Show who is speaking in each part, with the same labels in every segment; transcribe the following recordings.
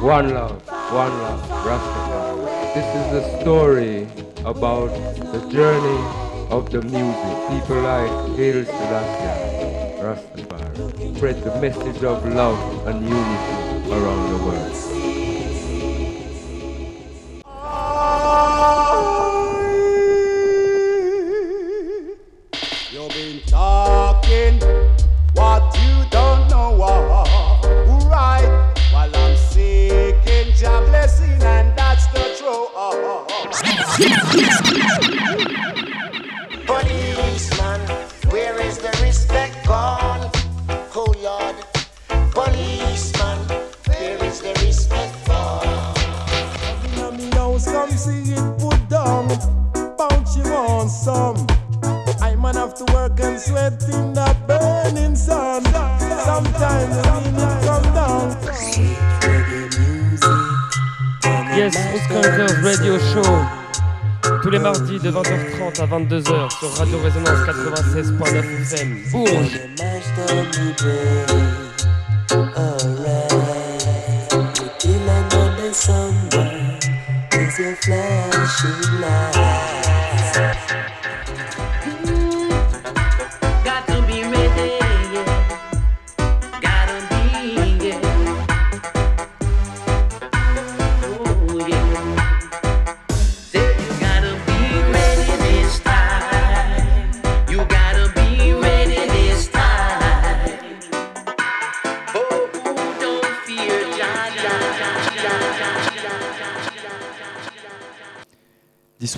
Speaker 1: One love, one love, Rastafari. This is the story about the journey of the music. People like Haile Selassie, Rastafari. Spread the message of love and unity around the world.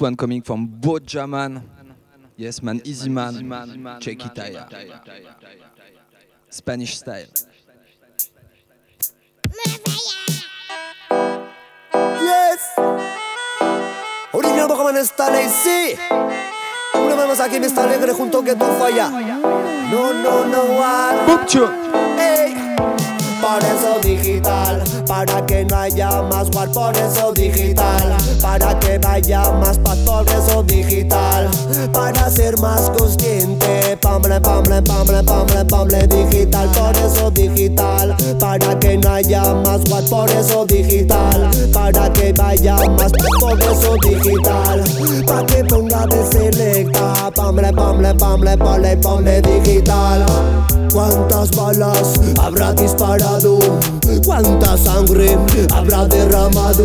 Speaker 2: One coming from Boja Man. Yes, man, easy man. Check it out. Spanish style.
Speaker 3: Yes. Original Bojaman está lazy. Una vez más aquí me está alegre junto que tú falla. No, no, no, one. Por eso digital, para que no haya más war, por eso digital, para que vaya más pa' por eso digital, para ser más consciente, pamble, pamble, pamble, pamble, pamble digital, por eso digital, para que no haya más war, por eso digital, para que vaya más por eso digital, para que ponga de selecta, pamble, pamble, pamble, pamble, pamble digital. ¿Cuántas balas habrá disparado? ¿Cuánta sangre habrá derramado?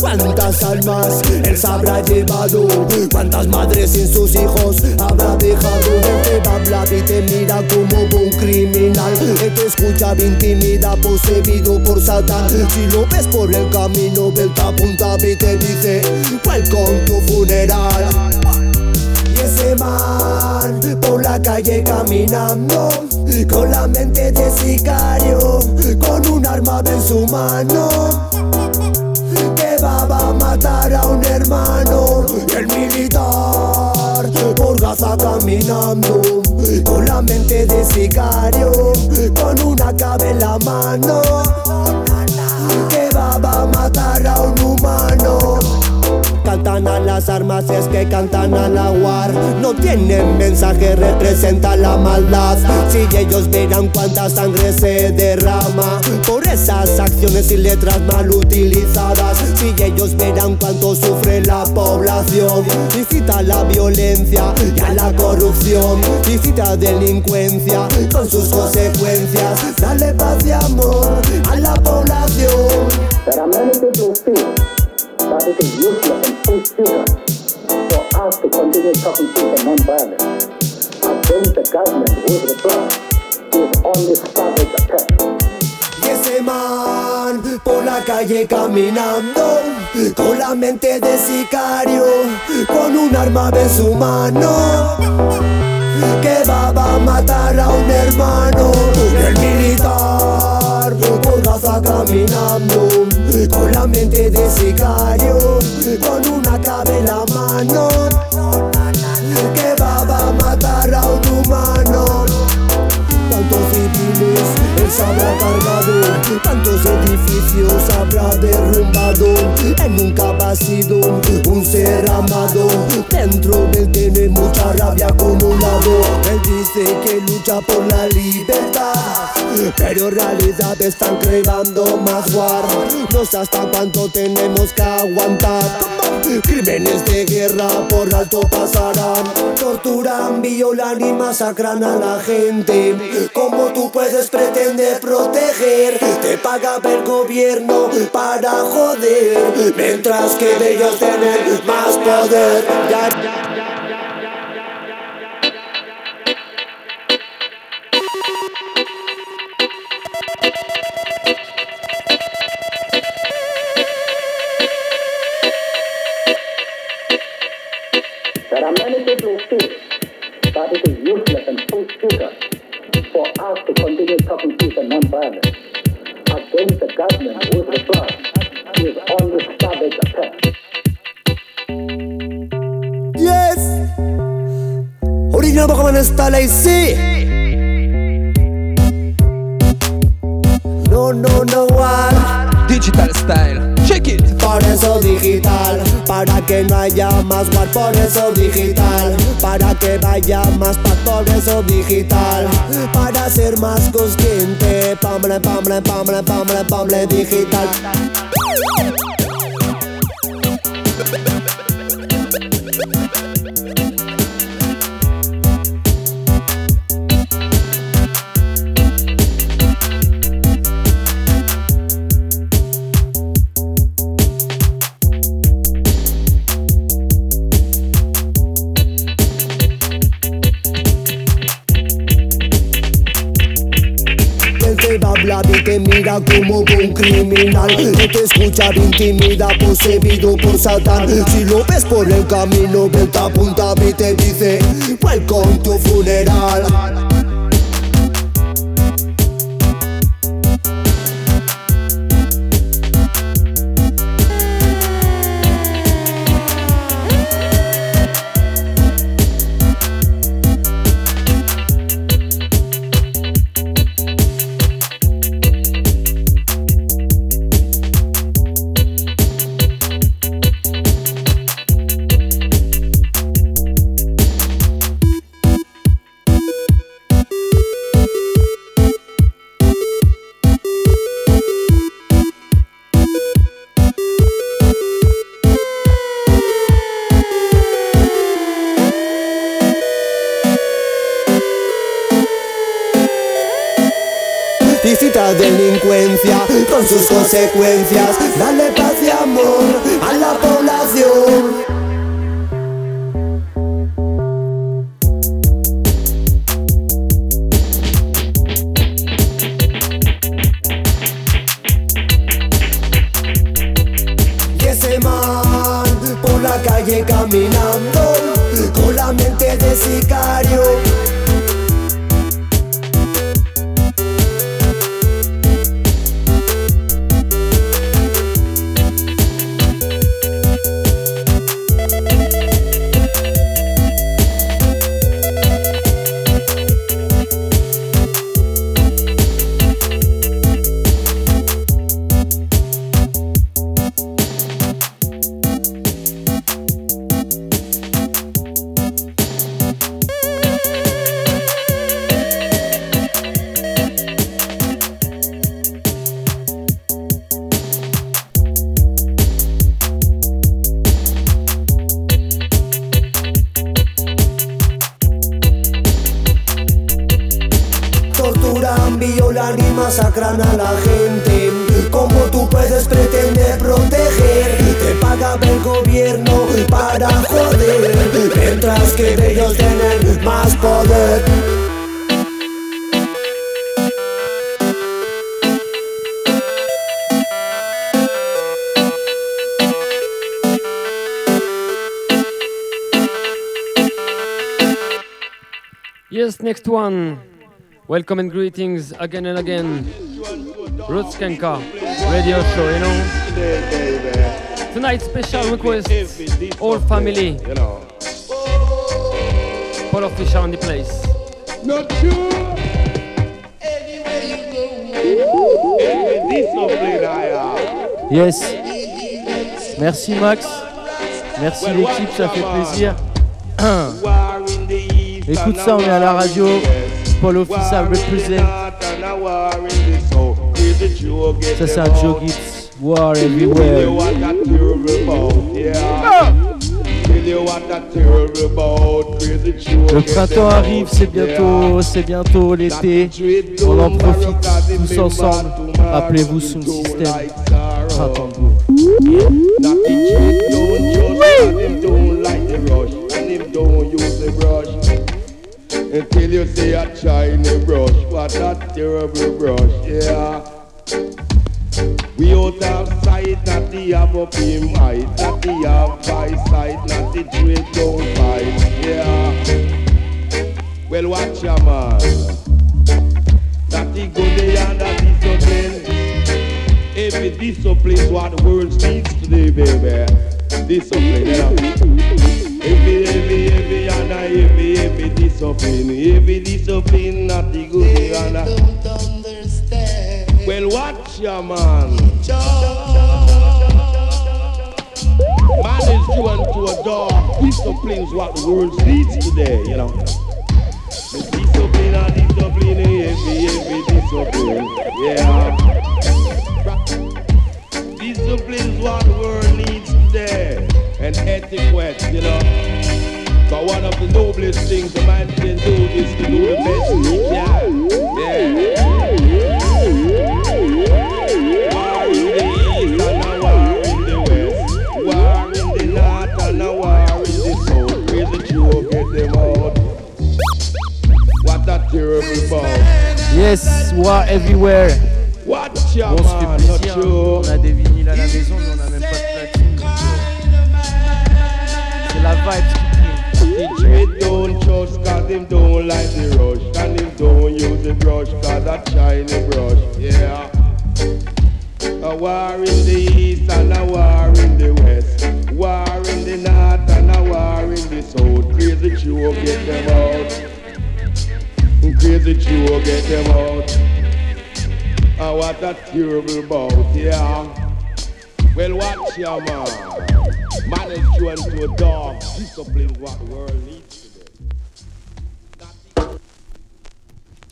Speaker 3: ¿Cuántas almas él se habrá llevado? ¿Cuántas madres sin sus hijos habrá dejado? Él te habla y te mira como un criminal Él te escucha, intimida, poseído por Satán Si lo ves por el camino, él te apunta y te dice Welcome tu funeral y ese man por la calle caminando Con la mente de sicario Con un arma en su mano. Que va a matar a un hermano el militar por Gaza caminando. Con la mente de sicario Con una cabe en la mano. Que va a matar a un humano Cantan a las armas que cantan a la No tienen mensaje, representan la maldad. Si ellos verán cuánta sangre se derrama Por esas acciones y letras mal utilizadas. Si ellos verán cuánto sufre la población Visita la violencia y a la corrupción. Visita delincuencia con sus consecuencias. Dale paz y amor a la población
Speaker 4: For us to continue talking non-violence the government
Speaker 3: ese man por la calle caminando Con la mente de sicario Con un arma en su mano Que va a matar a un hermano. El militar por Gaza caminando. Con la mente de sicario Con una cabe en la mano. Que a un humano Tantos edificios habrá derrumbado. Él nunca ha sido un ser amado. Dentro de él tiene mucha rabia acumulado. Él dice que lucha por la libertad, pero en realidad están creando más war. No sé hasta cuánto tenemos que aguantar. Crímenes de guerra por alto pasarán. Torturan, violan y masacran a la gente. ¿Cómo tú puedes pretender proteger? Te paga el gobierno para joder. Mientras que ellos tienen más poder. Ya, ya.
Speaker 4: There are many people who that for us to continue talking peace and non-violence against the government whose reply is on the savage attack.
Speaker 3: Yes! Original baka man style I see No, no, no one
Speaker 2: Digital style, check it.
Speaker 3: Por eso digital, para que no haya más war Por eso digital, para que vaya más paz Por eso digital, para ser más consciente Pamble, pamble, pamble, pamble, pamble digital como un criminal Él te escucha, intimida, poseído por Satán. Si lo ves por el camino, él te apunta y te dice Welcome to funeral
Speaker 5: Yes, next one. Welcome and greetings again and again. Roots Kenka radio show, you know. Tonight special request, all family.
Speaker 6: You know.
Speaker 5: Paul Fisher on the place.
Speaker 6: Not sure. Anywhere you go.
Speaker 7: Yes. Merci Max. Merci l'équipe, ça fait plaisir. Écoute ça, on est à la radio. Paul Official represent. Ça c'est un Joe Gibbs. War everywhere. Le printemps arrive, c'est bientôt, c'est bientôt l'été. On en profite tous ensemble. Rappelez-vous Sound System.
Speaker 6: Until you see a shiny brush, what a terrible brush, yeah. We out of sight, not the have up him height, not the have by sight, not the trade don't fight, yeah. Well, watch your man. That the good day and discipline. Every discipline is what the world needs today, baby. Discipline, yeah. Every, every, every, and every, every discipline. Every discipline, not the good day and that. Well, watch your man. Man is driven to a dog. Discipline's what the world needs today, you know. The discipline and discipline, every, every discipline. Yeah. Discipline's what the world needs today. And etiquette, you know. But one of the noblest things a man can do is to do the best he can. Yeah. War in the east and a war in the west. War in the north and a war in the south. Crazy Joe get them out. What a terrible bout.
Speaker 7: Yes, war everywhere.
Speaker 6: Watch your
Speaker 7: on
Speaker 6: man,
Speaker 7: plaisir.
Speaker 6: not
Speaker 7: hein. On a des vinyles à la maison, mais on a même la vibe qui prime.
Speaker 6: The trade don't trust cause him don't like the rush And him don't use the brush cause that shiny brush Yeah. A war in the east and a war in the west War in the north and a war in the south. Crazy Joe get them out. Crazy Joe get them out. Ah, what a terrible bout, yeah? Well, watch your man Manage you into a dog Discipline what the world needs today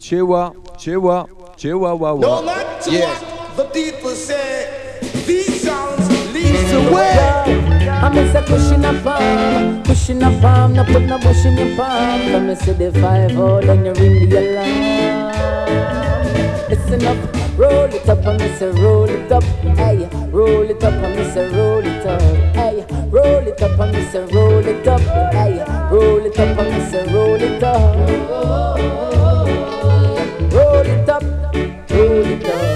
Speaker 2: Chewa, Chewa, Chewa, wa,
Speaker 8: No
Speaker 2: wa.
Speaker 8: matter
Speaker 2: Yeah.
Speaker 8: what the people say, these sounds lead the way.
Speaker 9: Uh, uh, I'm a pushing a palm, pushing a palm, no put no bush in your palm. Come and see the five oh, then you ring the alarm. Listen up, roll it up, and say roll it up, hey, roll it up, and say roll it up, hey, roll it up, and say roll it up, hey, roll it up, and say roll it up. Roll it up, roll it up,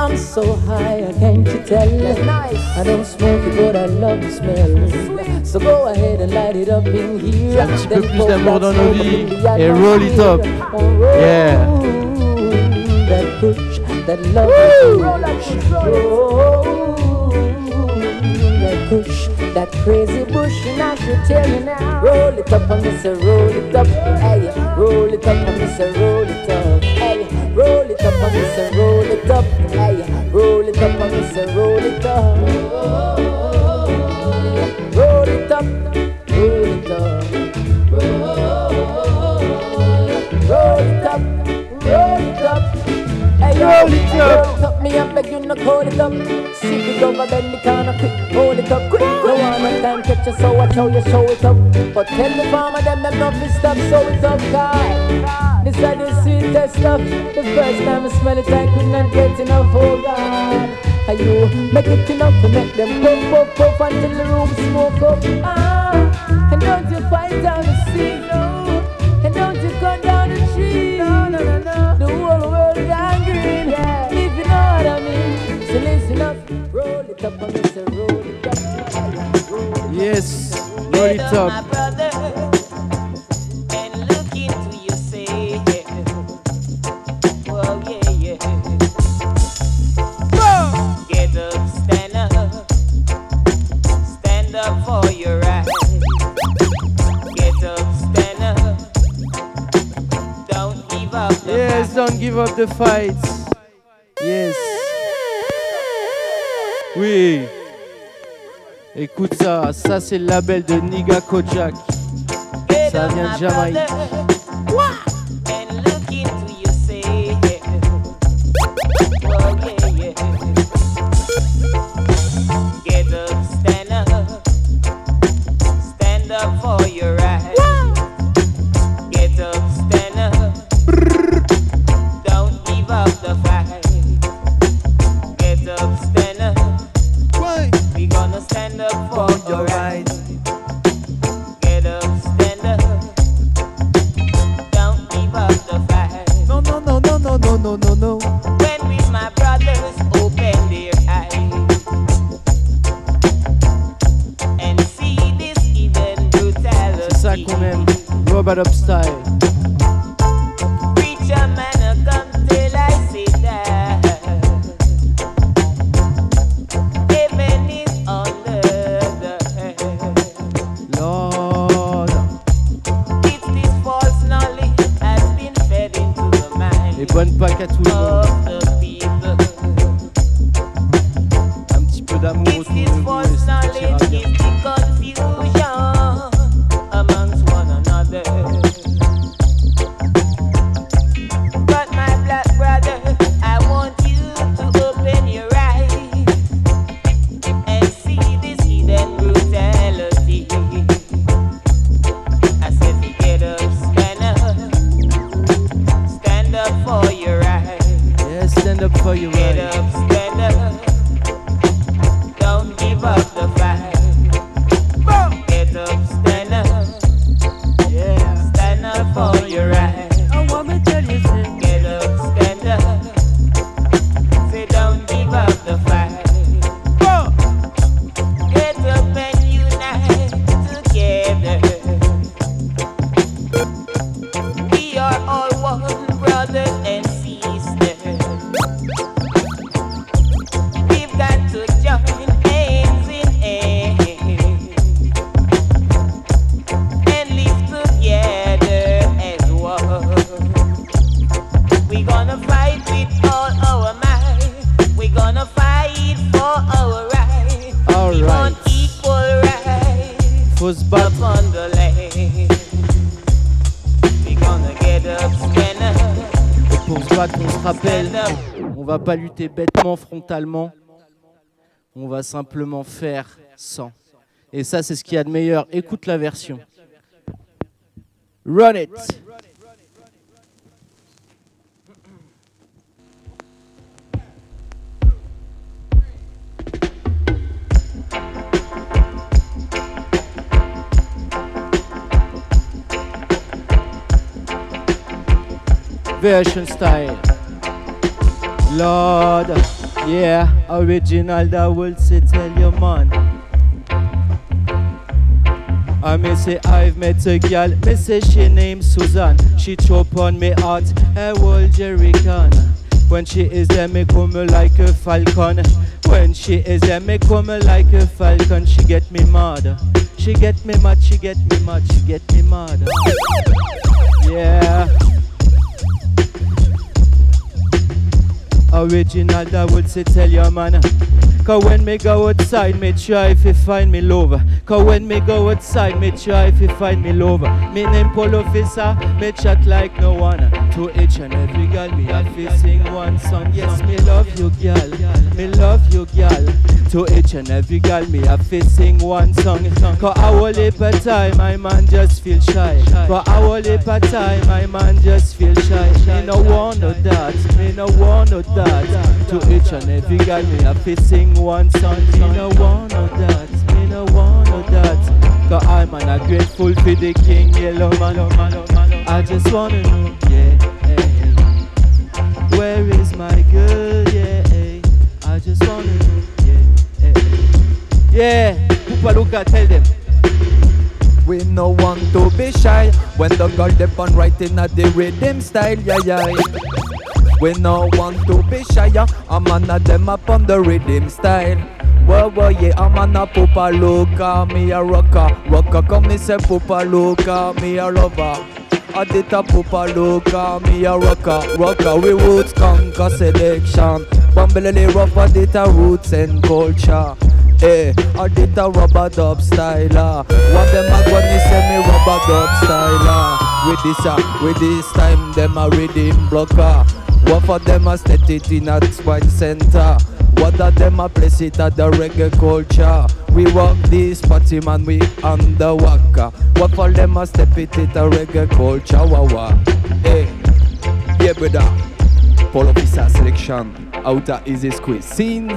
Speaker 9: I'm so high, I can't you tell? Nice. I don't smoke it, but I love the smell. So go ahead and light it up in here.
Speaker 7: Un petit peu
Speaker 9: Then
Speaker 7: plus
Speaker 9: put
Speaker 7: d'amour
Speaker 9: that
Speaker 7: dans nos vies. Et roll it up. Yeah.
Speaker 9: That push, that love. Roll That push, that crazy bush, and I should tell you now. Roll it up and say roll it up, hey. Roll it up and say roll it up, hey. Roll it up and say roll it up, hey. Roll it up and say roll it up. Roll it up, roll it up. Roll it up, roll it up. Hey, roll it up. It me and beg you no call it up. Sit it over, bend the corner, quick, hold it up, quick. No one no time catch you, so I how you show it up. But tell the farmer them them not be stop, show it up, God. This is the sweetest stuff. The first time I smell it, I could not get enough, oh God. And you make it enough to make them puff, puff, puff until the room smoke up. Ah, and don't you fight down the sea, no. Up,
Speaker 10: stand up, don't
Speaker 7: Yes, don't give up the fight. Yes. Oui. Écoute ça, ça c'est le label de Niga Kojak. Ça vient de Jamaïque. Bêtement, frontalement. On va simplement faire sans. Et ça, c'est ce qu'il y a de meilleur. Écoute la version. Run it. Version style. Lord, yeah, original that will say tell your man. I may say I've met a gal, me say she named Susan. She chop on me heart, a whole jerrycan. When she is there, me come like a falcon. When she is there, me come like a falcon. She get me mad. She get me mad, she get me mad, she get me mad. Yeah. Original that would say tell your man Cause when me go outside me try if you find me love Cause when me go outside me try if you find me love Me name Paul Officer, me chat like no one. To each and every girl me have to sing one song. Yes me love you girl, me love you girl. To each and every girl me have to sing one song. Cause I will heap of time my man just feel shy. For I will heap of time my man just feel shy. Me no want no that, me no want no that. To each and every girl me have to sing one song Me no want no that, me no want no that Cause I'm man a grateful for the king yellow man. I just wanna know, yeah eh, Where is my girl, yeah? I just wanna know, yeah eh. Yeah, Pupa Luca, tell them.
Speaker 2: We no want to be shy when the girl dip on writing at the rhythm style, yeah yeah. We no want to be shy, I'm on a them up on the rhythm style. Whoa, whoa, yeah, I'm on a pupa loca, me a rocker, rocker, come me say pupa loca, me a lover. I did a poopa look, me a rocker, rocker. We roots conquer selection. Bambelele rough, I did a roots and culture. Hey, I did a rubber dub styler. What them a gonna say me rubber dub styler? With this, uh, with this time them a reading blocker. What for them a set it in a spine center. What of them a place it at the reggae culture. We walk this party man, we on the waka. What for them a step it in the reggae culture. Wah. Hey, yeah brother. Paul officer selection. Outer easy squeeze scene.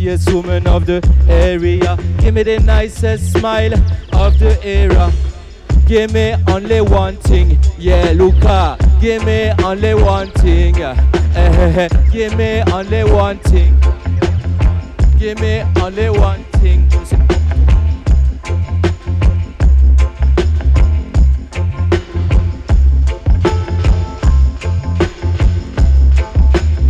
Speaker 7: Sexiest woman of the area. Give me the nicest smile of the era. Give me only one thing, yeah, Luca. Give me only one thing. Eh, give me only one thing. Give me only one thing.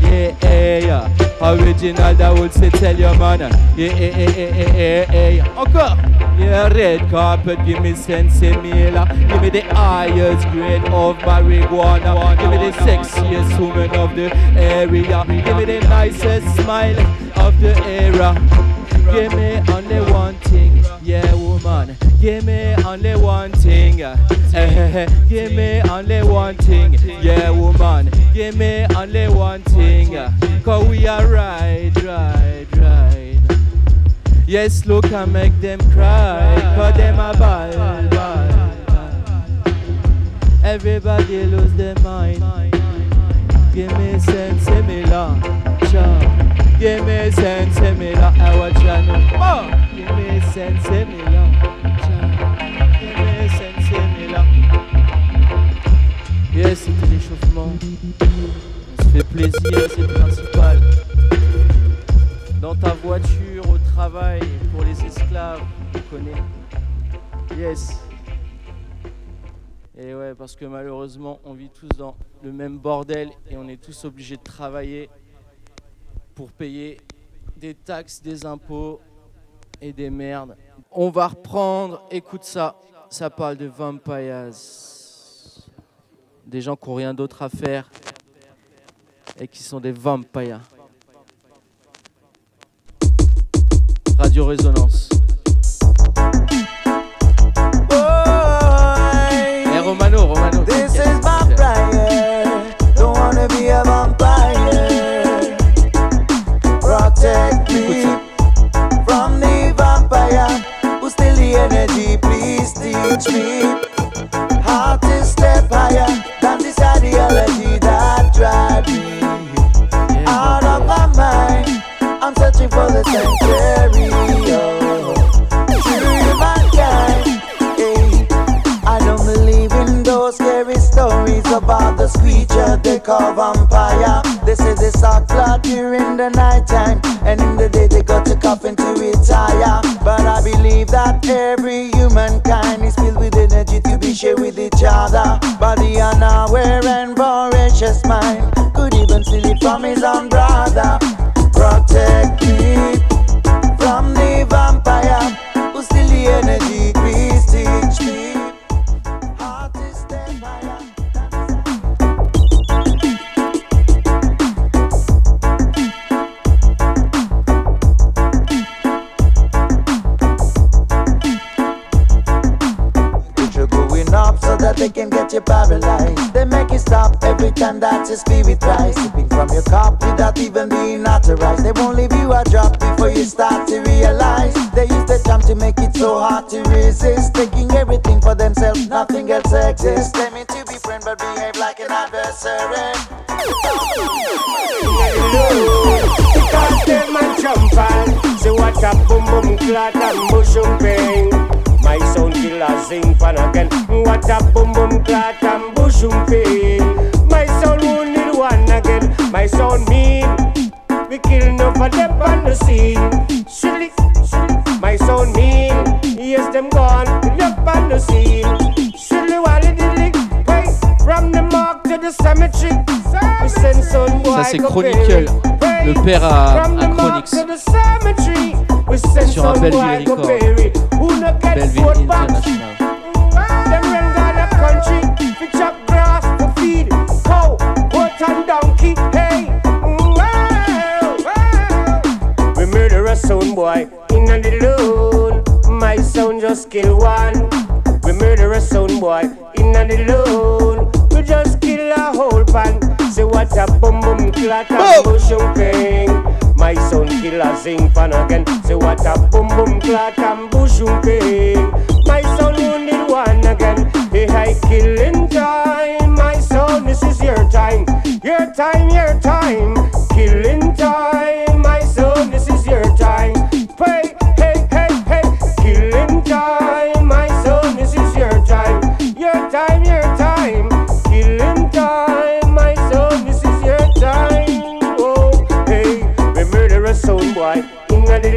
Speaker 7: Yeah, yeah, yeah. Original that would say tell your man Yeah, yeah, yeah, yeah, yeah, yeah Okay oh, Yeah, red carpet, give me sensimilla Give me the highest grade of marijuana. Give me the sexiest woman of the area. Give me the nicest smile of the era Give me only one thing, yeah woman. Give me only one thing eh, eh, eh. Give me only one thing, yeah woman. Give me only one thing eh. Cause we are right, right, right. Yes, look and make them cry Cause them a bad, bad. Everybody lose their mind. Give me sense, similar, cha Give me sense, know. Oh. Give me sense, cha Give me sense, similar Yes, c'était l'échauffement On se fait plaisir, c'est le principal. Dans ta voiture, au travail, pour les esclaves, tu connais. Yes. Et ouais, parce que malheureusement, on vit tous dans le même bordel et on est tous obligés de travailler pour payer des taxes, des impôts et des merdes. On va reprendre, écoute ça, ça parle de vampires. Des gens qui n'ont rien d'autre à faire et qui sont des vampires. Radio Résonance. Hey, Romano, Romano.
Speaker 11: This is vampire. Don't wanna be a vampire. Teach me how to step higher than this ideology that drive me out of my mind. I'm searching for the sanctuary. Oh, true mankind. Hey, eh. I don't believe in those scary stories about the creature they call vampire. They say they suck blood during the night time, and in the day they got to coffin to retire. But I believe that every humankind is filled with energy to be shared with each other. Body unaware and voracious mind could even steal it from his own brother. Protect me stop every time that your spirit rise. Sipping from your cup without even being authorized. They won't leave you a drop before you start to realize. They use the charm to make it so hard to resist. Taking everything for themselves, nothing else exists. Claiming to be friend but behave like an adversary.
Speaker 12: Because Say what a boom boom clot and bushum pain My sound killer sing pan again What a boom boom clot and bushum pain My sound wounded one again. My sound mean We kill enough of them on the scene. Silly, silly. My sound mean Yes them gone Left on the scene. Silly wally dilly Wait From the mark to the cemetery.
Speaker 7: We send Ça c'est Chronicle, le père à, à Chronixx. Sur un Belleville Record. Belleville International.
Speaker 12: Sound boy in the loon. My sound just kill one. We murder a sound boy in the loon. We just kill a whole pan. Say what a boom boom clat and bush ping. My son kill a zing pan again. Say what a boom boom clat and bush ping. My son wounded one again. Hey, I killing time. My son, this is your time. Your time, your time. Killing time.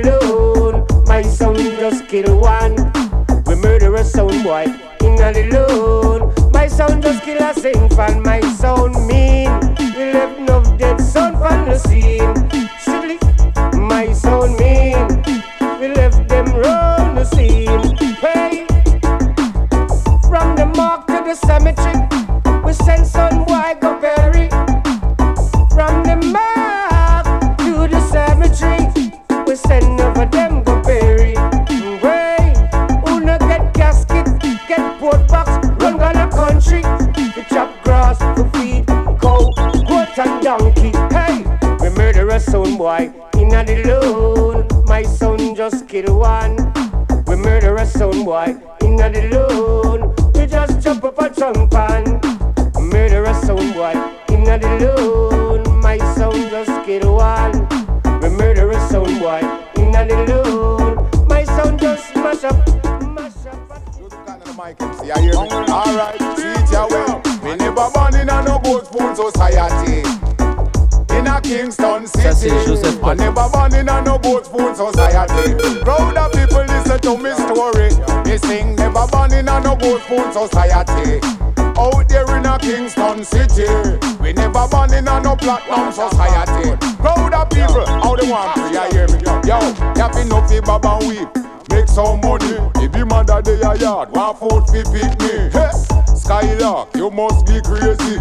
Speaker 12: Loan. My son just kill one. We murder a sound boy in loan. My sound just kill a sing fan. My sound mean. We left no dead son from the scene. Strictly, my sound mean. We left them run the scene. Hey, from the mark to the cemetery, boy in a the loan. My son just kill one. We murder a son boy in a the loan. We just jump up a trunk pan. Murder a son boy in a the loan. My son just kill one. We murder a son boy in a the loan. My son just smash up. mash up.
Speaker 13: See, I hear me. Alright, see it your way. Kingston city. I never born in a no gold spoon society. Proud of people listen to me story. Me sing never born in a no gold spoon society. Out there in a Kingston city. We never born in a no platinum society. Proud of people, how they want I hear me. Yo, you fi no fi baba weep. Make some money. If your mother dey a yard, want food fi pick me. Hey, Skylark, you must be crazy.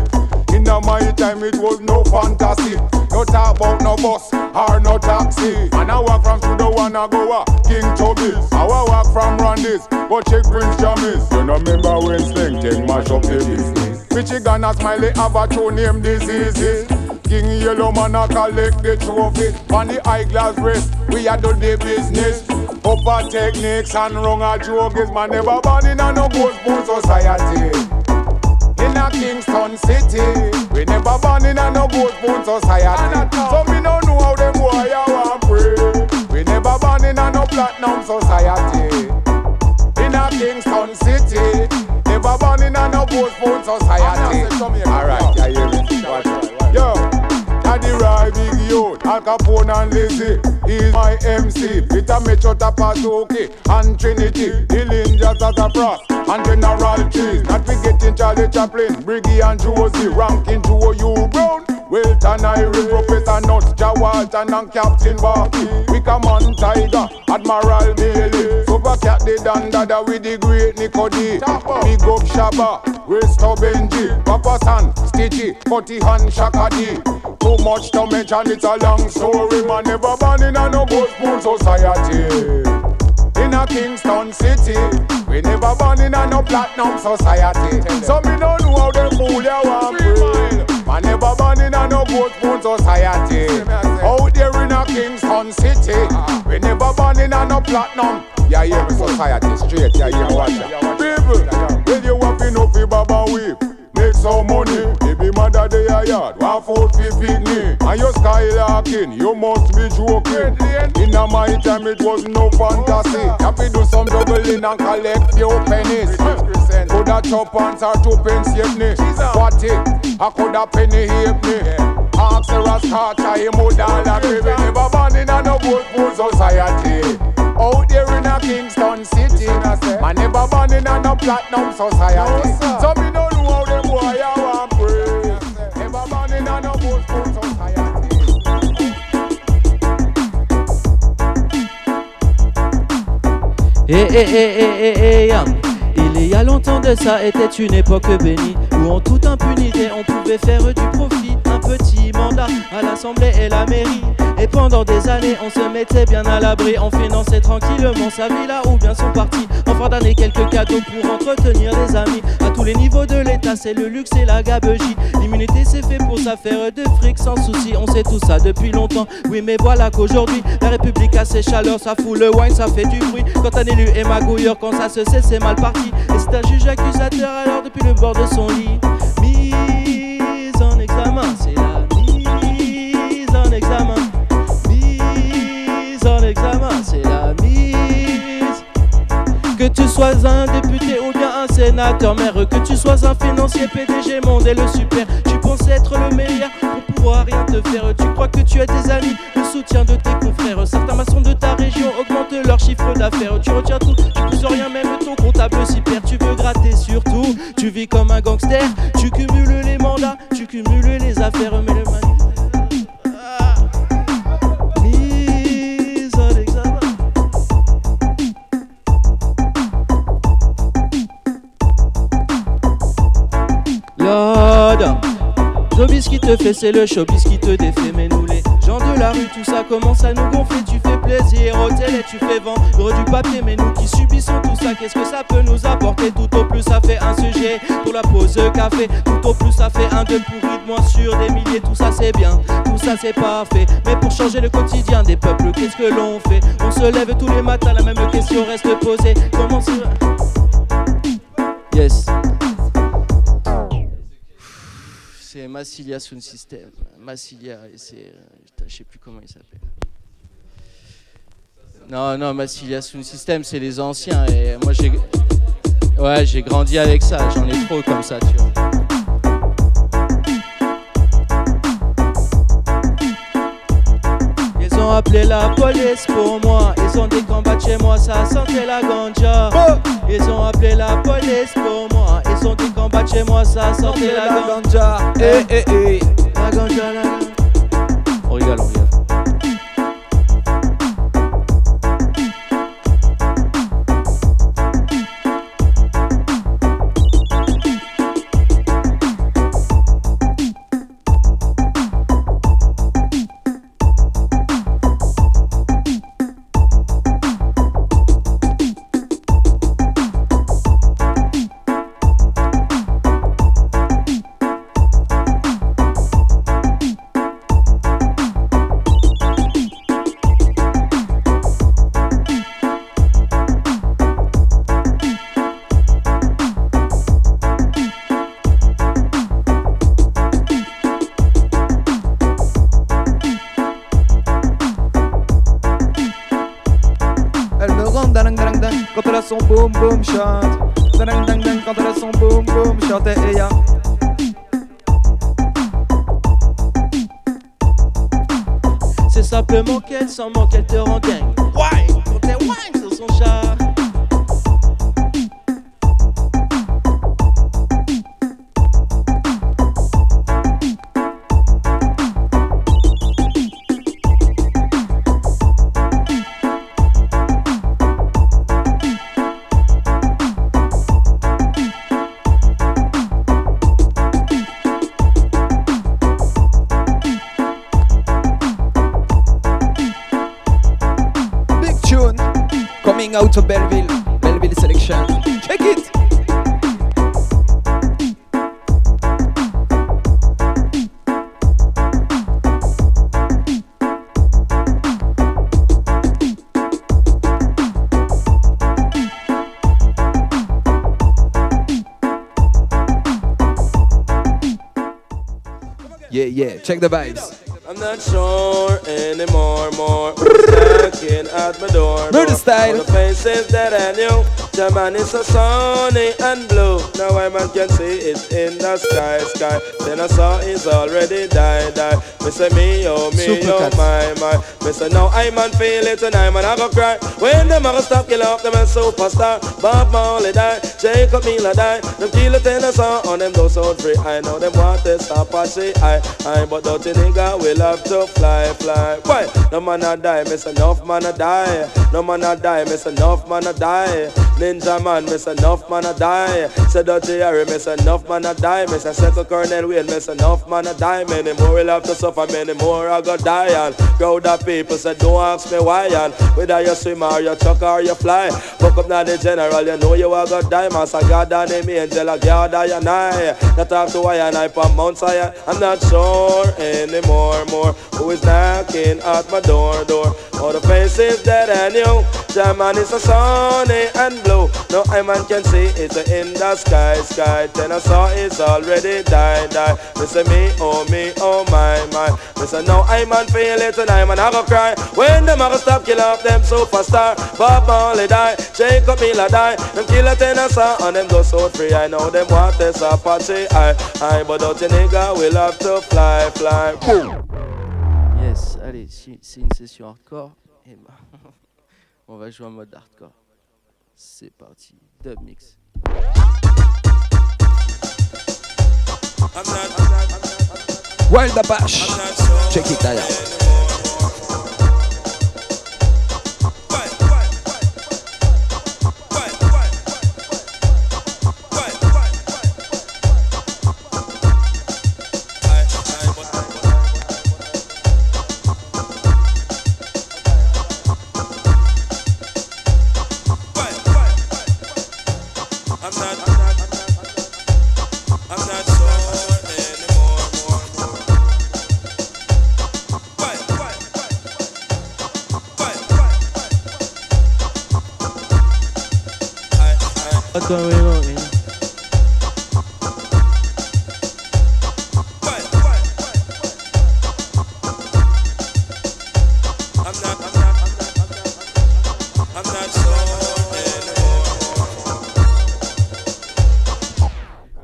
Speaker 13: In my time it was no fantasy. No talk about no bus or no taxi. And I walk from Studio One I go a King Tubby's. I walk from Randy's, but check Prince Jammys. You know remember when Sleng Teng mash up the business. Michigan and Smiley have a true name diseases. King Yellow Man a collect the trophy On the eyeglass wrist, we a do the business Upper techniques and wrong a joke is Man never born in a no spoon society a Kingston city. We never born in a no gold spoon society. So me no know how them boy a want pray We never born in a no platinum society. In a Kingston city. Never born in a no gold spoon society. Alright, yeah, hear me. Yo, Daddy Roy, Big Youth, Al Capone and Lizzy. He's my MC. Peter Metro Tappa Zukie and Trinity. Dillinger Tata Frost and General Cheese. Not forgetting Charlie Chaplin, Briggy and Josie. Ranking Joe U Brown. Welton Irie, Professor Nuts, Jawalton and Captain come on Tiger, Admiral Bailey. Super Cat the Don Dada with the great Nico D. Big up Shabba, Resto Benji. Papa San, Stitchy, Cutty Han Shaka D. Too much to mention, it's a long story. Man never born in a no gold spoon society. In a Kingston city, we never born in a no platinum society. So me don't know how them fool ya want. Man never born in a no gold spoon society. Out there in a Kingston city, we never born in a no platinum. Yeah, hear me society straight. Yeah, me watch ya. People, when you have enough fi baba weep. Make some money, baby mother they a yard Want food fi feed me And you skylarking, you must be joking In a my time it was no fantasy Happy do some juggling and collect few pennies Coulda chop pants or two pence hit me What it, I could have penny hate me. After a start, I am society. Kingston city, I never born in a no society. So me in a no good
Speaker 7: food. Eh, eh, eh, eh, eh, Il y a longtemps de ça était une époque bénie où en toute impunité on pouvait faire du profit. Un petit mandat à l'Assemblée et la mairie. Et pendant des années, on se mettait bien à l'abri, on finançait tranquillement sa villa ou bien son parti. En fin d'année, quelques cadeaux pour entretenir des amis. À tous les niveaux de l'État, c'est le luxe et la gabegie. L'immunité, c'est fait pour s'affaire de fric sans souci. On sait tout ça depuis longtemps. Oui, mais voilà qu'aujourd'hui, la République a ses chaleurs, ça fout le wine, ça fait du bruit. Quand un élu est magouilleur, quand ça se sait, c'est mal parti. Et c'est un juge accusateur, alors depuis le bord de son lit, tu sois un député ou bien un sénateur, maire, que tu sois un financier, PDG, monde et le super, tu penses être le meilleur pour pouvoir rien te faire. Tu crois que tu as des amis, le soutien de tes confrères. Certains maçons de ta région augmentent leur chiffre d'affaires. Tu retiens tout, tu pousses rien, même ton comptable s'y perd. Tu veux gratter surtout, tu vis comme un gangster. Tu cumules les mandats, tu cumules les affaires, mais le te fait, c'est le showbiz qui te défait. Mais nous, les gens de la rue, tout ça commence à nous gonfler. Tu fais plaisir au télé, tu fais vendre du papier. Mais nous qui subissons tout ça, qu'est-ce que ça peut nous apporter? Tout au plus, ça fait un sujet pour la pause café. Tout au plus, ça fait un de pourri de moins sur des milliers. Tout ça, c'est bien, tout ça, c'est parfait. Mais pour changer le quotidien des peuples, qu'est-ce que l'on fait? On se lève tous les matins, la même question reste posée. Comment se. Yes. C'est Massilia Sound System. Massilia, c'est. Euh, je sais plus comment il s'appelle. Non, non, Massilia Sound System, c'est les anciens. Et moi, j'ai. Ouais, j'ai grandi avec ça. J'en ai trop comme ça, tu vois. Ils ont appelé la police pour moi. Ils ont dit qu'en bas de chez moi, ça sentait la ganja. Ils ont appelé la police pour moi. Qu'en bas de chez moi, ça sentait la ganja. Eh, eh, eh. La ganja, la ganja. On rigole, on rigole.
Speaker 2: Out to Belleville, Belleville selection. Check it. Yeah, yeah, check the vibes.
Speaker 14: I'm not sure anymore, more. Knocking at my door.
Speaker 2: Murder style.
Speaker 14: The faces that I knew. The man is so sunny and blue. Now I man can see it in the sky, sky. Then I saw is already died, died. Me say me, oh me,
Speaker 7: Super
Speaker 14: oh my, my. Me say now I man feel it and I man I go cry. When them a go stop kill off them a superstar. Bob Marley die, Jacob Miller die. Them kill it in the sun on them those out free. I know them want to stop and say I, I. But dirty nigga will have to fly, fly. Why? No man a die, miss enough man a die. No man a die, miss enough man a die. Ninja man, miss enough man a die. Say dirty Harry, miss enough man a die. Miss a second Colonel Wayne, miss enough man a die. Many more will have to suffer, many more I go die. And crowd of people say don't ask me why. And whether you swim or you chuck or you fly. Fuck up now the general, you know you are go die. Master God and him angel, a God I and I. Not talk to I and I from Mount Zion. I'm not sure anymore, more. Who is knocking at my door, door? All the faces that I knew. German is a sunny and blue. No I man can see it's in the sky, sky. Then I saw it's already die, die. Say me, oh me, oh my, my. Say no I man feel it and I man I go cry. When them a go stop kill off them superstar. Bob Marley die, Jacob Miller die. Them kill a Tennessee and them go so free. I know them want this Apache, I, I. But don't you nigga will have to fly, fly. Boom.
Speaker 7: Yes, allez, c'est une session hardcore, eh ben, on va jouer en mode hardcore. C'est parti, dub mix.
Speaker 2: Wild Apache. Check it out.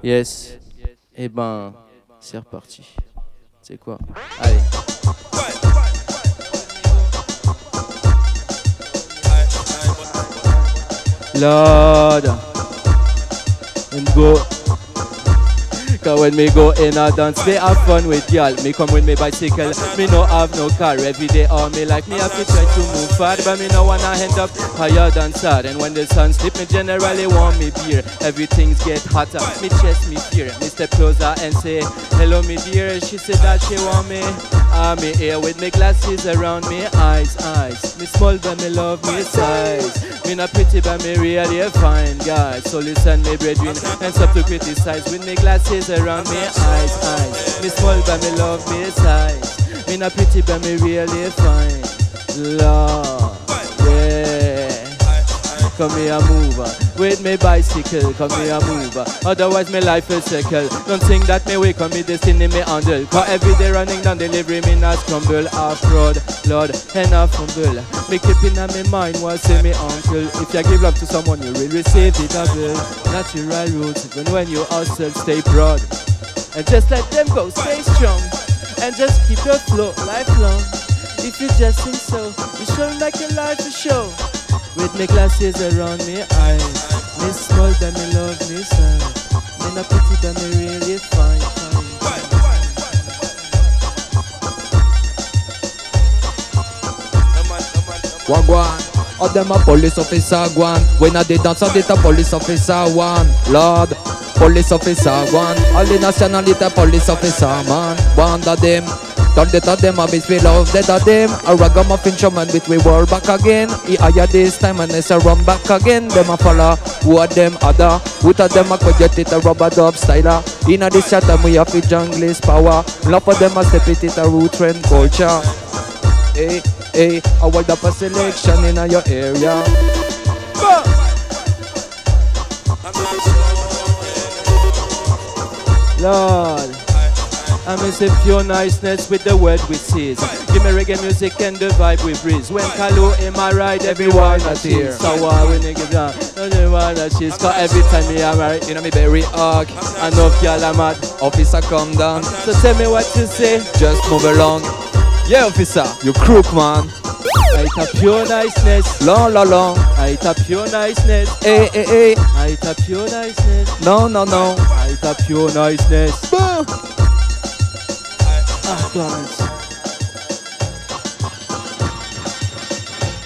Speaker 7: Yes. Eh ben, c'est reparti. C'est quoi? Allez. Lord, and go. Cause when me go in a dance, me have fun with y'all. Me come with me bicycle, me no have no car. Every day all me like me have to try to move fast, but me no wanna end up higher than sad. And when the sun slip, me generally want me beer. Everything's get hotter, me chest me fear. Me step closer and say, hello me dear. She said that she want me. I'm me here with me glasses around me eyes, eyes. Me small but me love me size. Me not pretty but me really fine, guys. So listen me brethren and stop to criticize with me glasses around me eyes, eyes. Me small but me love me size. Me not pretty but me really fine. Yeah. Come here, move with me bicycle. Come here, move. Otherwise, my life is circle. Don't think that me wake on me destiny me handle. Cause every day running down delivery me not crumble off road. Lord, and a fumble. Me keeping on my mind what say me uncle. If you give love to someone, you will receive it double. Natural roots, even when you hustle, stay broad. And just let them go, stay strong. And just keep your flow lifelong. If you just think so, you sure make your life a show. With me glasses around me eyes. Me small but me love me size. Me not pretty but me really fine. fine.
Speaker 2: Wagwan. All them a police officer one. When I did dance, I did a police officer one. Lord, police officer one. All the nationality police officer man. One of them. Don't let of them, I be we love that of them. A ragamuffin shaman with we war back again. He higher this time and it's a run back again. Them a follow, who are them other? Who of them a could get it a rubber dub styler. In a this time we have the junglist power. Love for them a step it it a root trend culture. Eh, eh, hey, hey, I hold up a selection in your area.
Speaker 7: Lord. I miss a pure niceness with the word we seize. Give me reggae music and the vibe we breeze. When Kalu in my ride, everyone that here. So why we nigga down? Everyone that she's got every time me I'm right.
Speaker 2: You know me very arc.
Speaker 7: if y'all are mad.
Speaker 2: Officer come down.
Speaker 7: So tell me what to say.
Speaker 2: Just move along. Yeah, officer, you crook, man.
Speaker 7: I tap your niceness,
Speaker 2: long, long, long.
Speaker 7: I tap your niceness, eh, eh, eh.
Speaker 2: hey, hey, hey.
Speaker 7: I tap your niceness,
Speaker 2: non non non.
Speaker 7: I tap your niceness, boom. Ah, ah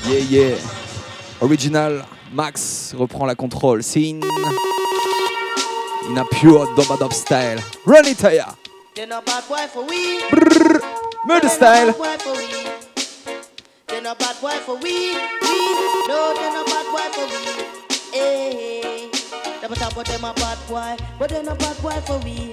Speaker 2: Yeah, yeah. Original, Max reprend la contrôle. C'est in. A pure Domadop style. Run it, yeah.
Speaker 8: They're no bad boy for we.
Speaker 2: Murder style.
Speaker 8: They're no bad boy for we. We no, they're no bad boy for we. Eh. Hey, them talk about them a bad boy, but they're no bad boy for we.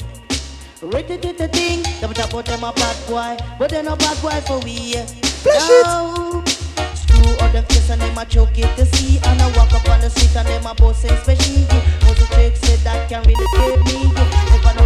Speaker 8: Ready it the thing, them talk about them a bad boy, but they're no bad boy for we.
Speaker 2: Flash no.
Speaker 8: it. Screw all them face and them a choke it to see, and I walk up on the street and them a boss say special. Most the tricks said that can really save me.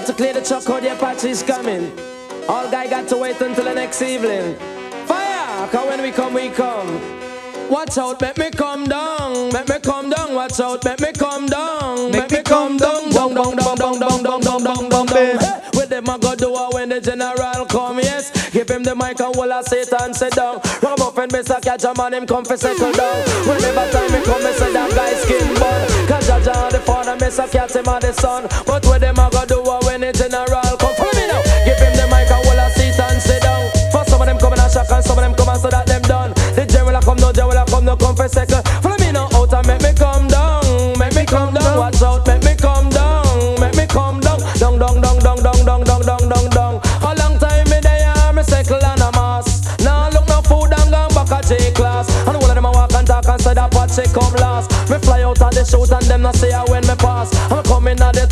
Speaker 15: got to clear the truck out, the Apache's coming. All guy got to wait until the next evening. Fire! Cause when we come, we come. Watch out, make me come down, make me come down. Watch out, make me come down, make me come down, down, down, down, down, down, down, down, down, down, down. With them I go do when the general come, yes. Give him the mic and will I sit and sit down. Rub up and miss a catch a man, him come for settle down. Whenever time me come, me say that guy skin bun. Cause Jaja the father, miss a catch him and the son. But with them I go do the general come. Follow me now. Give him the mic and will I sit and sit down. For some of them come in a shock and some of them come and so that them done. The general come, no general come, no come for second. Follow me now out and make me come down, make me come down. Watch out, make me come down, make me come down, down, down, down, down, down, down, down, down, down, down. A long time me there, me settle and a mass. Now look no food and gone back a J class. And all of them a walk and talk and say that what she come last. Me fly out of the shoot and them not say I when me pass. I'm coming at the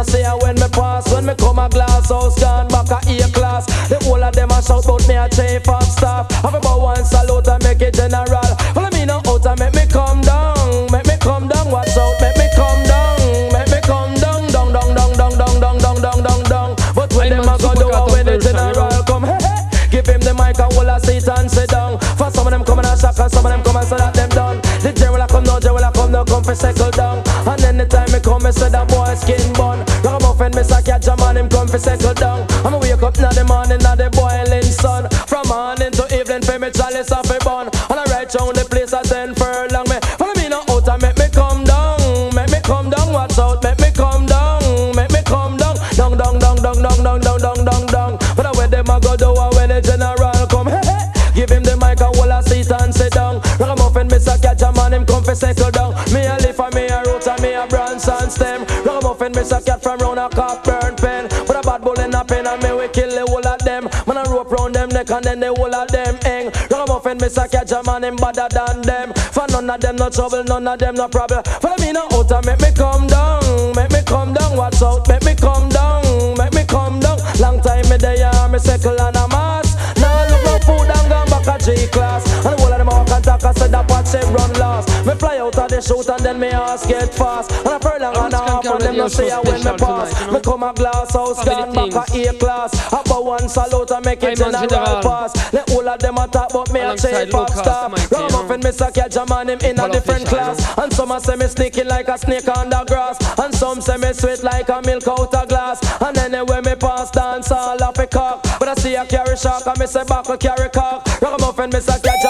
Speaker 15: half and them not say I when me pass. When me come a glass house gone back a A class. The whole of them a shout out me a chief of staff. Have about one salute and make it general. Follow me now out and make me come down, make me come down. Watch out, make me come down, make me come down, down, down, down, down, down, down, down, down, down, down. But when them a go do and when the general come, hey, hey, give him the mic and hold a seat and sit down. For some of them come and a shock and some of them come and say that them done. The general come, no general come, no come for settle down. And anytime me come, me say that boy skin bun. Catch a man, him come for settle down. I'ma wake up now the morning, now the boiling sun. From morning to evening, pay me chalice off a bun. And I right round the place at ten furlong. Me follow me now out and make me come down, make me come down. Watch out, make me come down, make me come down, down, down, down, down, down, down, down, down, down, down. But I where them a go do when the general come, hey, hey. Give him the mic and hold a seat and sit down. Ragamuffin, say catch a man, him come for settle down. Me a leaf and me a root and me a branch and stem. Ragamuffin, me say cat from round a cockburn and then the whole of them hang. Ragamuffin, me catch a man, him better than them. For none of them no trouble, none of them no problem. Follow me no out and make me come down, make me come down. Watch out, make me come down, make me come down. Long time me there, uh, me circle and fly out of the shoot and then me ass get fast. And I furlong and a half and them no say I when me pass. Me come a glass house gone back a A class. About one salute and make it general pass. The whole of them a talk but me a chief of staff. Ragamuffin me say catch a man him in a different class. And some a say me sneaking like a snake the grass. And some say me sweet like a milk out a glass. And anyway me pass dance all off a cock. But I see a carry shark and me say buckle carry cock. Ragamuffin me say catch a man him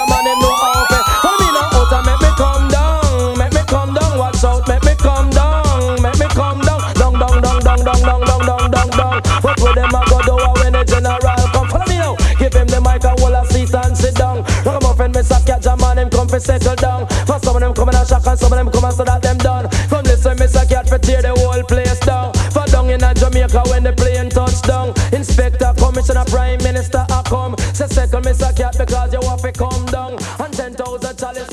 Speaker 15: Me say catch a man him come for settle down. For some of them come in shock and some of them come and so that them done. Come listen, say cat for tear the whole place down. For down in a Jamaica when the plane touch down. Inspector, commissioner, prime minister, I come. Say me say cat because you have to come down. And ten thousand chalice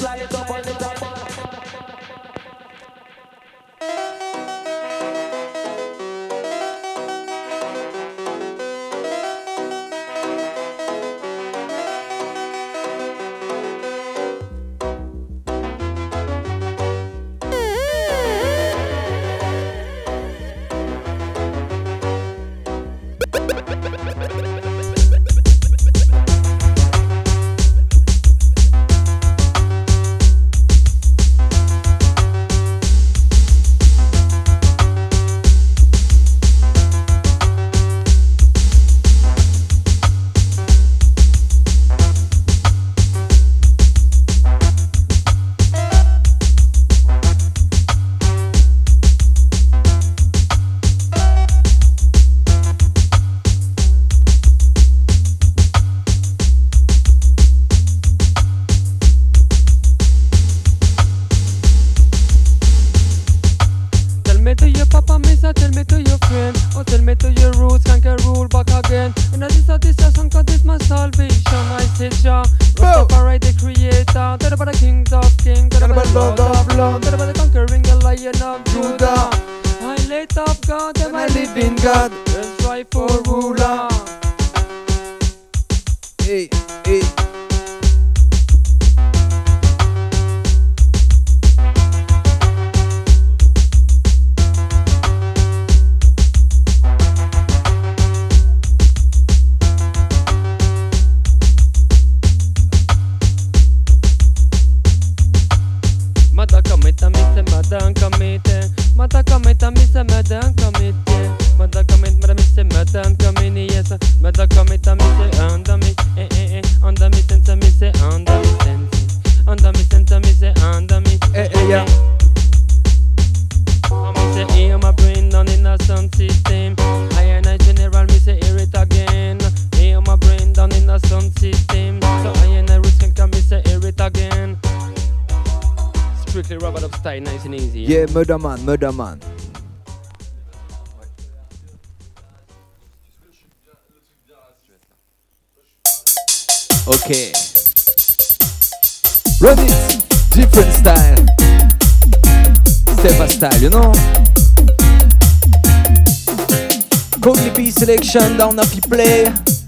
Speaker 5: easy.
Speaker 16: Yeah, murder man, murder man. Okay. Run it. Different style. Step a style, you know? Cogli P selection down if you play.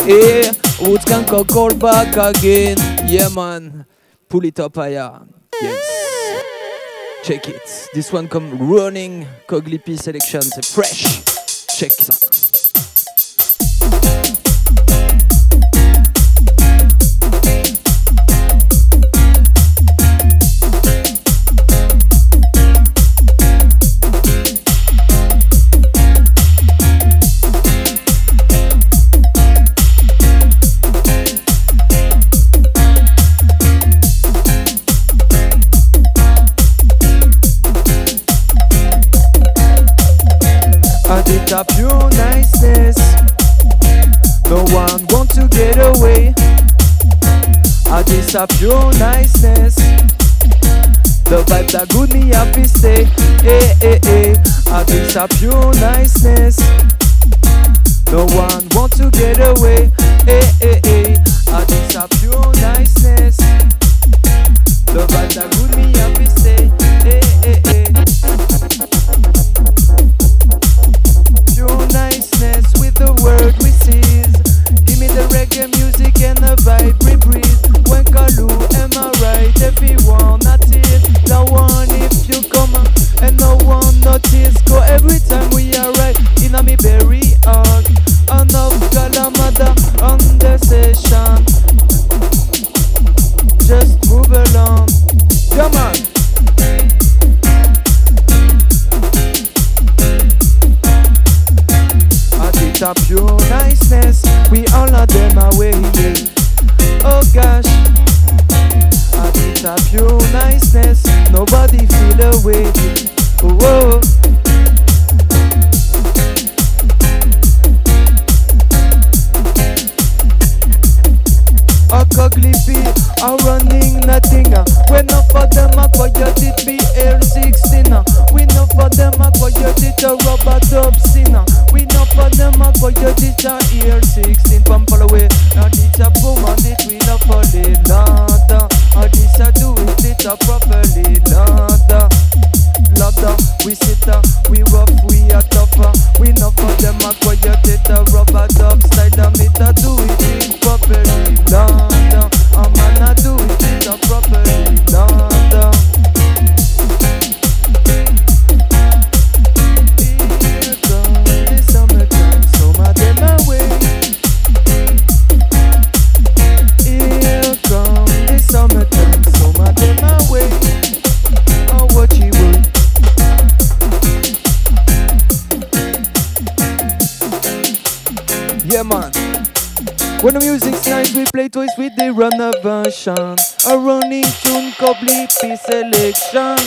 Speaker 16: Yeah, Woods can call back again. Yeah, man. Pull it up higher. Yes. Check it. This one come running. Cogli P selection. C'est fresh. Check ça. The your niceness. No one want to get away. At the top your niceness. The vibe that good me happy stay Eh eh eh At the top your niceness. No one want to get away. Eh eh eh At the top your niceness. The vibe that good music and the vibe we breathe. When am I right? If you come and no one notice. Go every time we are right in me hard. Nobody feel away Whoa oh, oh. A The nice, we play twice with the runner version. A running tune, complete piece selection.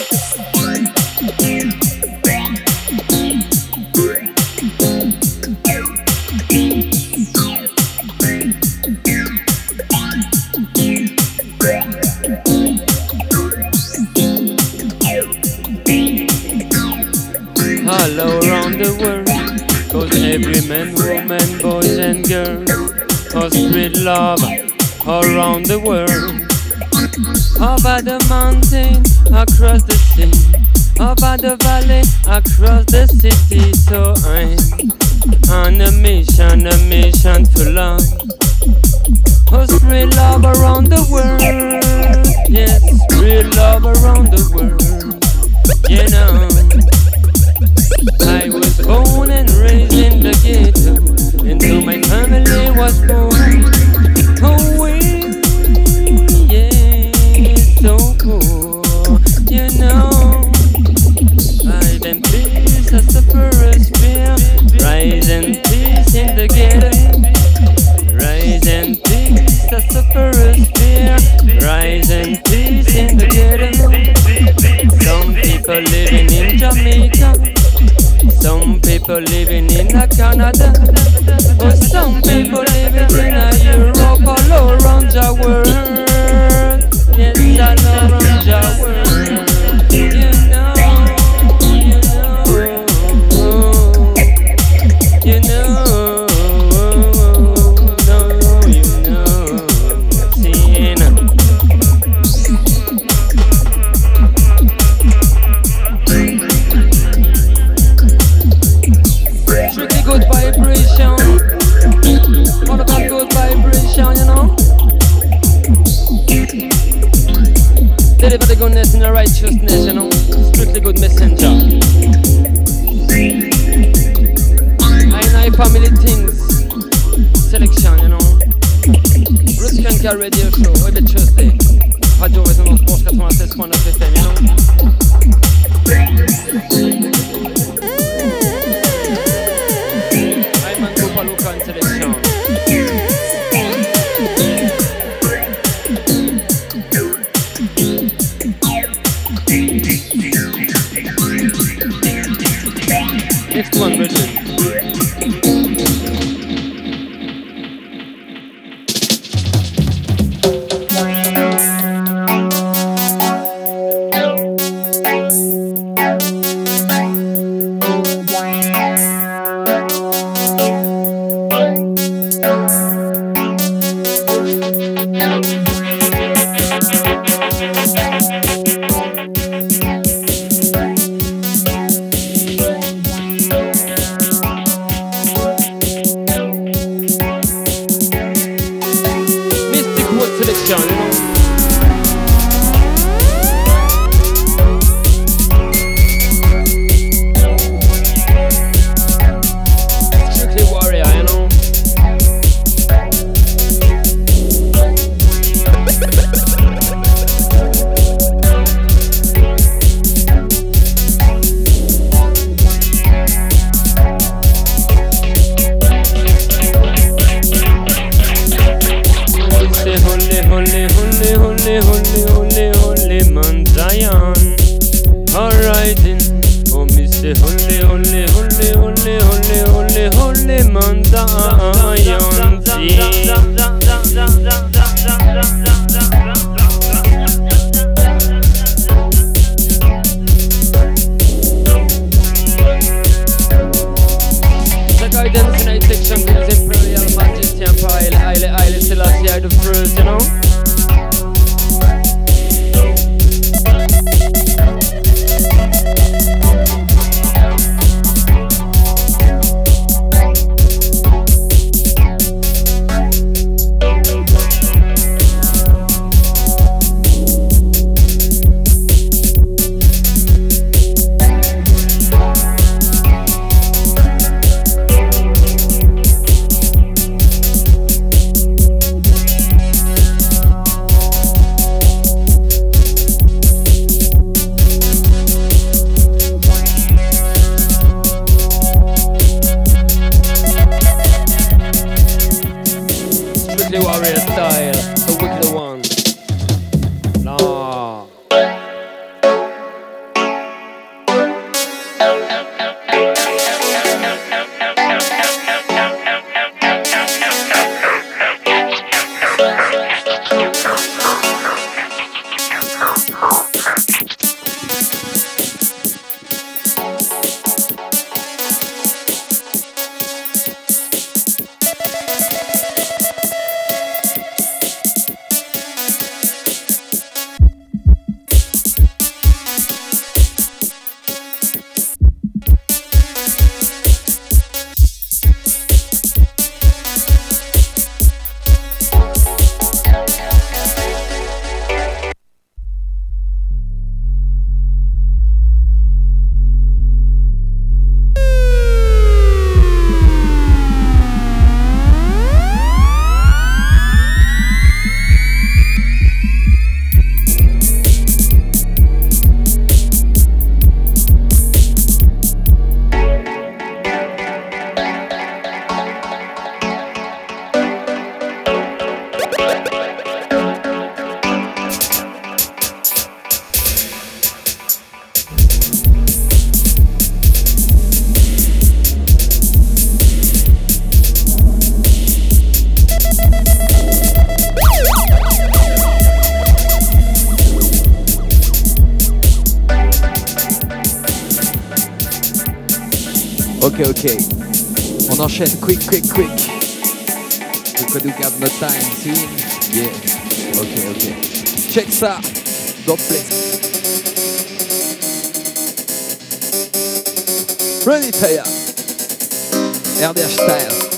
Speaker 5: all around the world. Cause every man, woman, boys and girls must spread love around the world. Over the mountain, across the sea, over the valley, across the city. So I'm on a mission, a mission to love. Oh, spread love around the world. Yes, spread love around the world. You know. I was born and raised in the ghetto, until my family was born. Oh, yeah, so poor, you know. Life and peace and peace in the ghetto. And fear. Rise and peace in the ghetto. Some people living in Jamaica a Canada. Or some people living in a Europe all around the world. Yes, all around the world. Goodness and the righteousness, you know? Strictly good messenger. I I family things. Selection, you know? Roots Kanka Radio Show every Tuesday. Radio Résonance Bourge 96.9 FM, you know? One, Bridget.
Speaker 2: On enchaîne quick, quick, quick. We could have no time, see? Yeah. Ok, ok. Check ça. God bless. Ready, Taya. RDH style.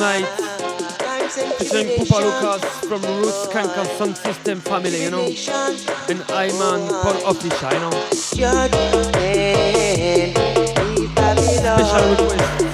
Speaker 17: Tonight. Featuring Pupa Lucas from Roots Skankers Sound System Family, you know. And Iman Paul Officer, you know. Special request,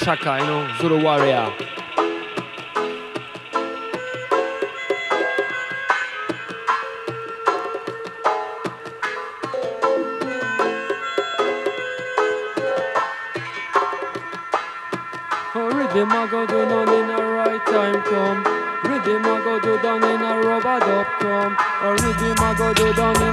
Speaker 17: Chaka, you know,
Speaker 5: Zulu Warrior. Oh, rhythm I go do down in a right time come. Rhythm I go do down in a rubber dub come. Oh, rhythm I go do down in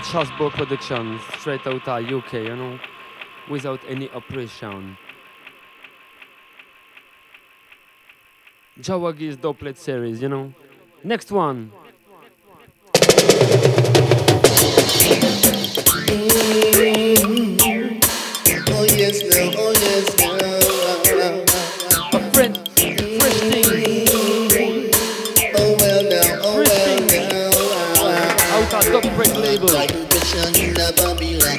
Speaker 18: On Chasbo Productions, straight out of UK, you know, without any operation. Jawagi's Dubplate series, you know. Next one.
Speaker 19: Mm-hmm. Oh yes, oh
Speaker 18: yes,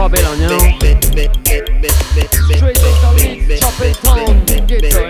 Speaker 18: bobby l'oignon. Straight out the.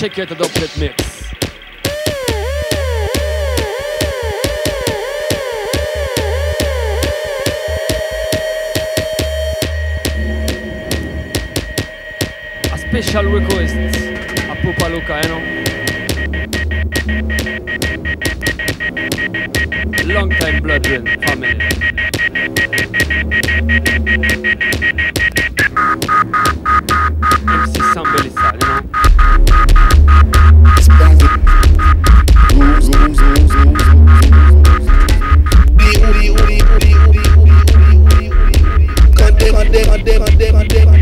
Speaker 18: Check out the doublet mix. A special request. A Pupa Luca, you know? Long time blood family. MC Sambelisa, you know?
Speaker 5: conde, conde, conde.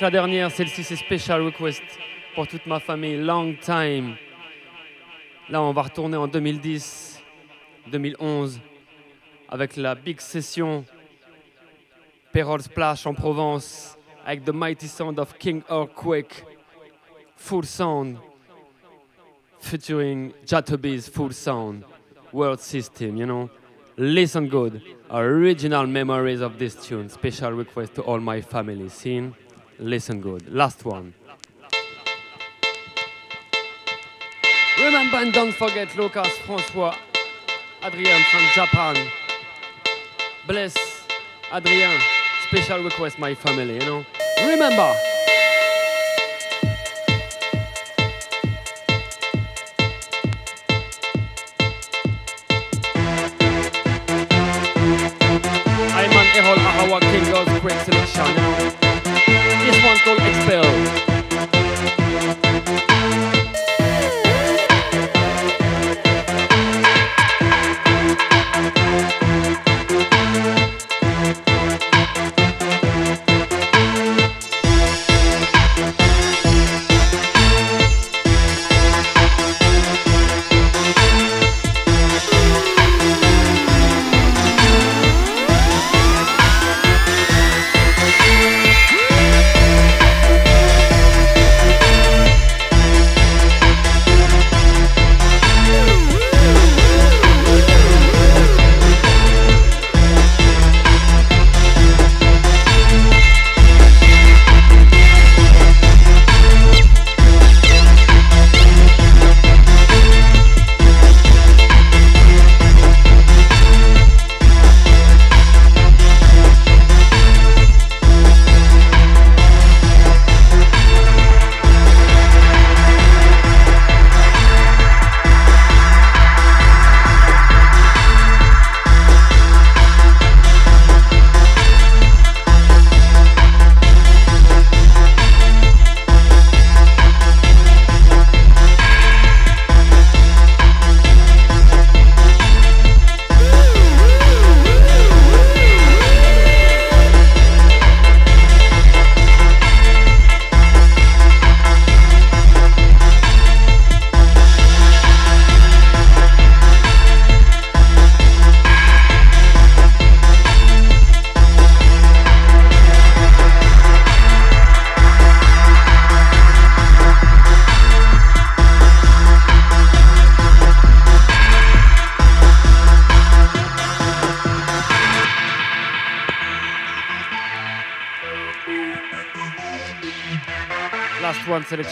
Speaker 5: La dernière. Celle-ci, c'est Special Request pour toute ma famille. Long time. Là, on va retourner en 2010, 2011 avec la big session Perol Splash en Provence avec The Mighty Sound of King Earthquake. Full sound featuring Jatobi's full sound world system, you know. Listen good. Original memories of this tune. Special request to all my family. Scene. Listen good. Last one. Remember and don't forget Lucas, François, Adrien from Japan. Bless Adrien. Special request, my family, you know. Remember.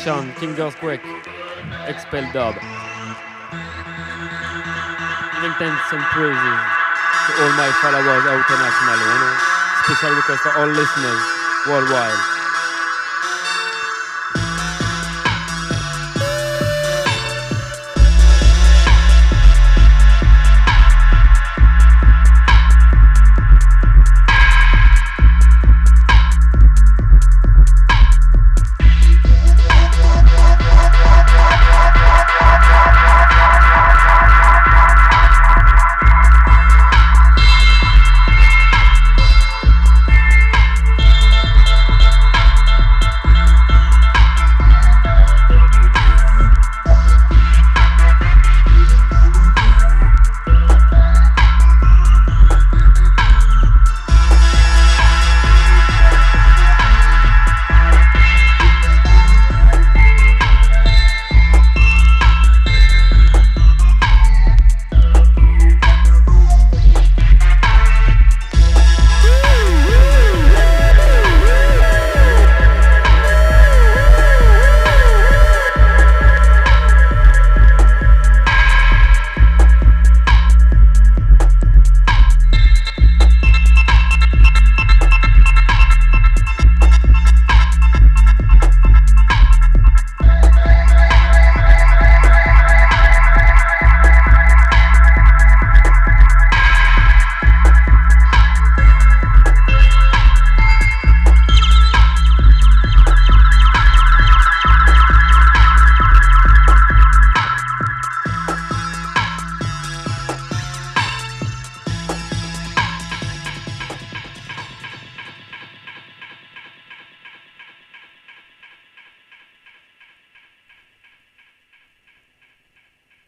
Speaker 5: One selection, King Earthquake, Expel Dub. Thanks and praises to all my followers internationally, you know. Special request for all listeners worldwide.